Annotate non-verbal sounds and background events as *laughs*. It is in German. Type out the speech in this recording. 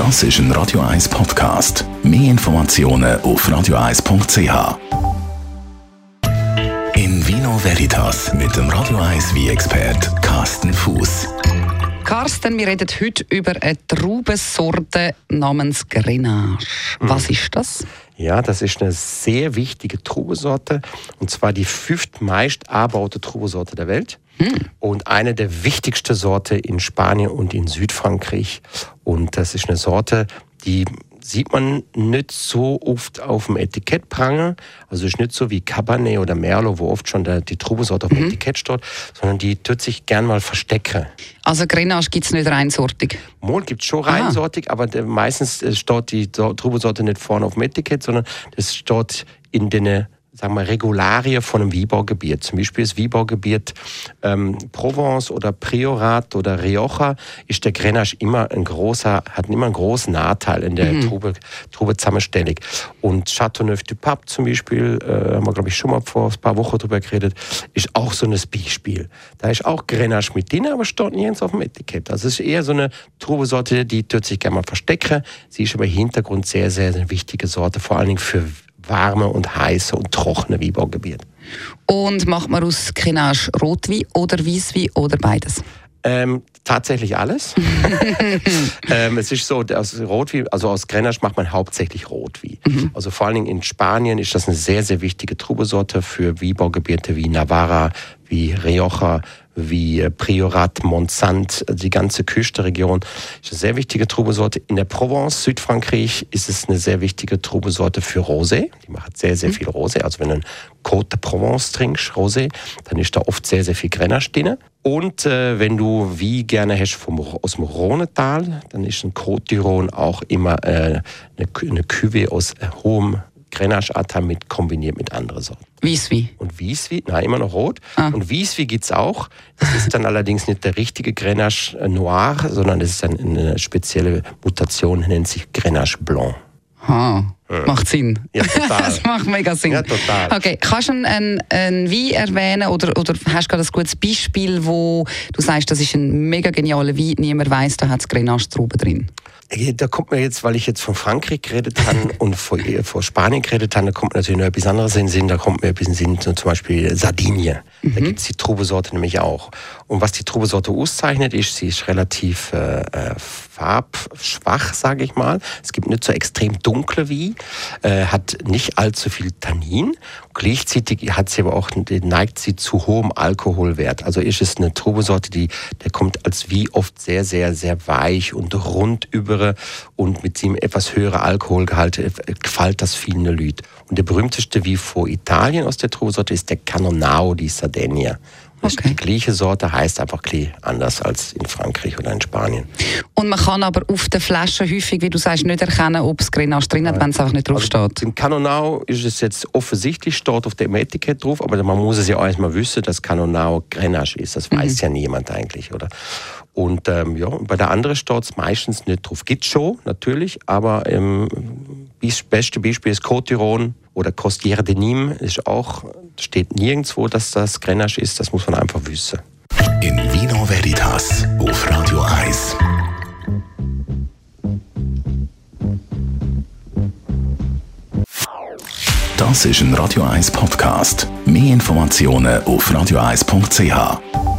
Das ist ein Radio 1 Podcast. Mehr Informationen auf radio1.ch. In Vino Veritas mit dem Radio 1 wie expert Carsten Fuß. Carsten, wir reden heute über eine Traubensorte namens Grenache. Was Mhm. ist das? Ja, das ist eine sehr wichtige Trubesorte und zwar die fünftmeist anbaute Trubesorte der Welt und eine der wichtigsten Sorte in Spanien und in Südfrankreich. Und das ist eine Sorte, die sieht man nicht so oft auf dem Etikett prangen. Also ist nicht so wie Cabernet oder Merlot, wo oft schon der, die Trubesorte auf dem Etikett steht, sondern die tut sich gern mal verstecken. Also Grenache gibt es nicht reinsortig. Mol gibt es schon reinsortig, aber meistens äh, steht die So- Trubesorte nicht vorne auf dem Etikett, sondern das steht in den sagen wir, Regularien von einem Wiebergebiet. Zum Beispiel das Wiebergebiet ähm, Provence oder Priorat oder Rioja ist der Grenache immer ein großer, hat immer einen großen Nachteil in der Trube, Trubezusammenstellung. Und Châteauneuf-du-Pape zum Beispiel, äh, haben wir glaube ich schon mal vor ein paar Wochen drüber geredet, ist auch so ein Beispiel. Da ist auch Grenache mit drin, aber steht nirgends auf dem Etikett. Also es ist eher so eine Trubesorte, die tut sich gerne mal verstecken. Sie ist aber im Hintergrund sehr, sehr, sehr wichtige Sorte, vor allen Dingen für warme und heiße und trockene Weinbaugebiete. Und macht man aus Grenache Rotwein oder Weißwein oder beides? Ähm, tatsächlich alles. *laughs* ähm, es ist so, aus Rotwein, also aus Grenache macht man hauptsächlich Rotwein. Also vor allen Dingen in Spanien ist das eine sehr, sehr wichtige Trubesorte für Weinbaugebiete wie Navarra, wie Rioja, wie Priorat, Montsant, also die ganze Küstenregion ist eine sehr wichtige Trubesorte. In der Provence, Südfrankreich, ist es eine sehr wichtige Trubesorte für Rosé. Die macht sehr, sehr viel Rosé. Also wenn du einen Côte de Provence trinkst, Rosé, dann ist da oft sehr, sehr viel Grenache drin. Und äh, wenn du wie gerne hast vom, aus dem Rhonetal, dann ist ein Côte d'Iron auch immer äh, eine, eine Cuvée aus äh, hohem Grenache-Anteil mit kombiniert mit anderen Sorten. Weißwein. Und Wieswi, nein, immer noch rot. Und Wieswi gibt's auch. Das ist dann *laughs* allerdings nicht der richtige Grenache äh, Noir, sondern das ist dann eine spezielle Mutation, nennt sich Grenache Blanc. Ha, macht Sinn. Ja, total. *laughs* das macht mega Sinn. Ja, total. Okay, kannst du einen, einen Wein erwähnen oder, oder hast du gerade ein gutes Beispiel, wo du sagst, das ist ein mega genialer Wein, niemand weiß, da hat es Grenache-Trauben drin? Äh, Da kommt mir jetzt, weil ich jetzt von Frankreich geredet habe *laughs* und vor, äh, vor Spanien geredet habe, da kommt mir natürlich noch etwas anderes in den Sinn. Da kommt mir etwas in den Sinn, zum Beispiel Sardinien. Da gibt's die Trubesorte nämlich auch. Und was die Trubesorte auszeichnet, ist, sie ist relativ äh, äh, farbschwach, sage ich mal. Es gibt nicht so extrem dunkle wie, äh, hat nicht allzu viel Tannin. Gleichzeitig hat sie aber auch, neigt sie zu hohem Alkoholwert. Also ist es eine Trubesorte, die, der kommt als wie oft sehr, sehr, sehr weich und rund über und mit dem etwas höheren Alkoholgehalt äh, gefällt das vielen Leute. Und der berühmteste wie vor Italien aus der Trubesorte ist der Cannonau di Sardegna. Okay. die gleiche Sorte, heißt einfach ein anders als in Frankreich oder in Spanien. Und man kann aber auf den Flaschen häufig, wie du sagst, nicht erkennen, ob es Grenache drin hat, wenn es einfach nicht draufsteht. Im Cannonau ist es jetzt offensichtlich, steht auf dem Etikett drauf, aber man muss es ja auch erstmal wissen, dass Cannonau Grenache ist. Das weiß ja niemand eigentlich, oder? Und ähm, ja, bei der anderen steht es meistens nicht drauf. Gibt schon, natürlich, aber ähm, das beste Beispiel ist Côte d'Iron oder Costière de Nîmes. Ist auch, steht nirgendwo, dass das Grenache ist. Das muss man einfach wissen. In Vino Veritas auf Radio 1. Das ist ein Radio 1 Podcast. Mehr Informationen auf radio1.ch.